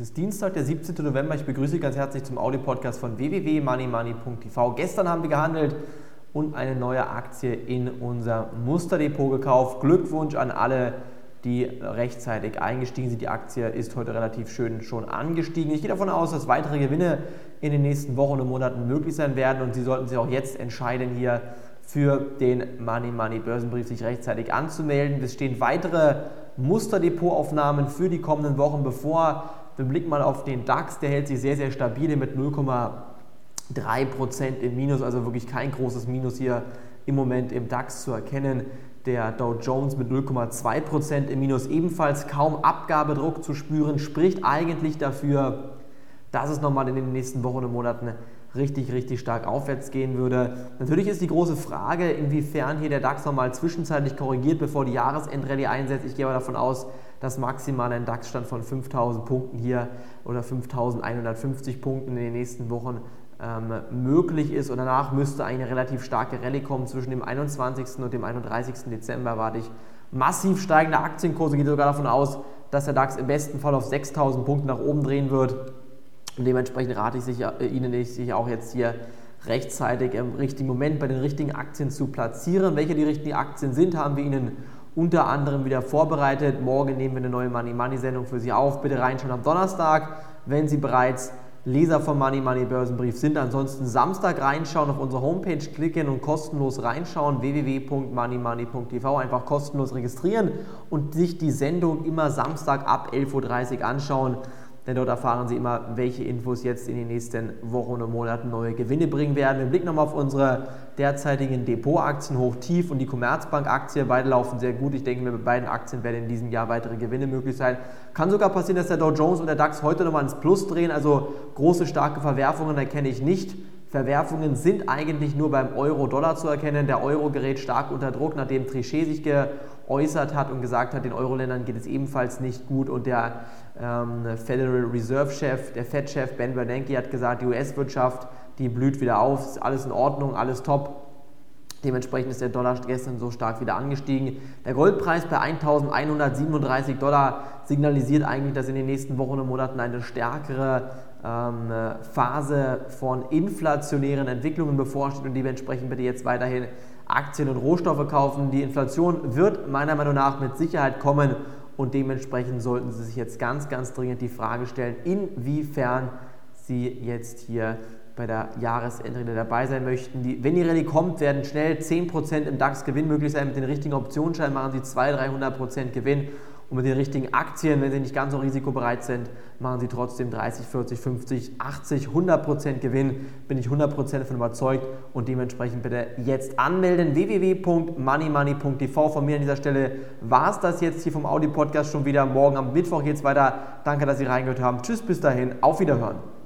Es ist Dienstag, der 17. November. Ich begrüße Sie ganz herzlich zum Audio-Podcast von www.moneymoney.tv. Gestern haben wir gehandelt und eine neue Aktie in unser Musterdepot gekauft. Glückwunsch an alle, die rechtzeitig eingestiegen sind. Die Aktie ist heute relativ schön schon angestiegen. Ich gehe davon aus, dass weitere Gewinne in den nächsten Wochen und Monaten möglich sein werden und Sie sollten sich auch jetzt entscheiden, hier für den Money Money Börsenbrief sich rechtzeitig anzumelden. Es stehen weitere Musterdepotaufnahmen für die kommenden Wochen bevor. Wir blicken mal auf den DAX, der hält sich sehr, sehr stabil mit 0,3% im Minus, also wirklich kein großes Minus hier im Moment im DAX zu erkennen. Der Dow Jones mit 0,2% im Minus ebenfalls kaum Abgabedruck zu spüren, spricht eigentlich dafür, dass es nochmal in den nächsten Wochen und Monaten richtig, richtig stark aufwärts gehen würde. Natürlich ist die große Frage, inwiefern hier der DAX nochmal zwischenzeitlich korrigiert, bevor die Jahresendrallye einsetzt. Ich gehe aber davon aus, dass maximal ein DAX-Stand von 5000 Punkten hier oder 5150 Punkten in den nächsten Wochen ähm, möglich ist. Und danach müsste eine relativ starke Rallye kommen. Zwischen dem 21. und dem 31. Dezember erwarte ich massiv steigende Aktienkurse. Geht sogar davon aus, dass der DAX im besten Fall auf 6000 Punkte nach oben drehen wird. Und dementsprechend rate ich sich, äh, Ihnen sich auch jetzt hier rechtzeitig im richtigen Moment bei den richtigen Aktien zu platzieren. Welche die richtigen Aktien sind, haben wir Ihnen unter anderem wieder vorbereitet. Morgen nehmen wir eine neue Money Money Sendung für Sie auf. Bitte reinschauen am Donnerstag, wenn Sie bereits Leser vom Money Money Börsenbrief sind. Ansonsten Samstag reinschauen, auf unsere Homepage klicken und kostenlos reinschauen. www.moneymoney.tv einfach kostenlos registrieren und sich die Sendung immer Samstag ab 11.30 Uhr anschauen denn dort erfahren Sie immer, welche Infos jetzt in den nächsten Wochen und Monaten neue Gewinne bringen werden. Wir blicken nochmal auf unsere derzeitigen Depotaktien hoch-tief und die Commerzbank-Aktie. Beide laufen sehr gut. Ich denke, mit beiden Aktien werden in diesem Jahr weitere Gewinne möglich sein. Kann sogar passieren, dass der Dow Jones und der DAX heute nochmal ins Plus drehen. Also große, starke Verwerfungen erkenne ich nicht. Verwerfungen sind eigentlich nur beim Euro-Dollar zu erkennen. Der Euro gerät stark unter Druck, nachdem Trichet sich geäußert hat und gesagt hat, den Euro-Ländern geht es ebenfalls nicht gut und der ähm, Federal Reserve-Chef, der Fed-Chef Ben Bernanke hat gesagt, die US-Wirtschaft, die blüht wieder auf, ist alles in Ordnung, alles top. Dementsprechend ist der Dollar gestern so stark wieder angestiegen. Der Goldpreis bei 1137 Dollar signalisiert eigentlich, dass in den nächsten Wochen und Monaten eine stärkere ähm, Phase von inflationären Entwicklungen bevorsteht und dementsprechend bitte jetzt weiterhin Aktien und Rohstoffe kaufen. Die Inflation wird meiner Meinung nach mit Sicherheit kommen und dementsprechend sollten Sie sich jetzt ganz, ganz dringend die Frage stellen, inwiefern Sie jetzt hier bei der Jahresendrede dabei sein möchten. Die, wenn die Rallye kommt, werden schnell 10% im DAX Gewinn möglich sein. Mit den richtigen Optionsscheinen machen Sie 200, 300% Gewinn und mit den richtigen Aktien, wenn Sie nicht ganz so risikobereit sind, machen Sie trotzdem 30, 40, 50, 80, 100% Gewinn. Bin ich 100% davon überzeugt und dementsprechend bitte jetzt anmelden. www.moneymoney.tv. Von mir an dieser Stelle war es das jetzt hier vom Audi-Podcast schon wieder. Morgen am Mittwoch geht es weiter. Danke, dass Sie reingehört haben. Tschüss, bis dahin. Auf Wiederhören.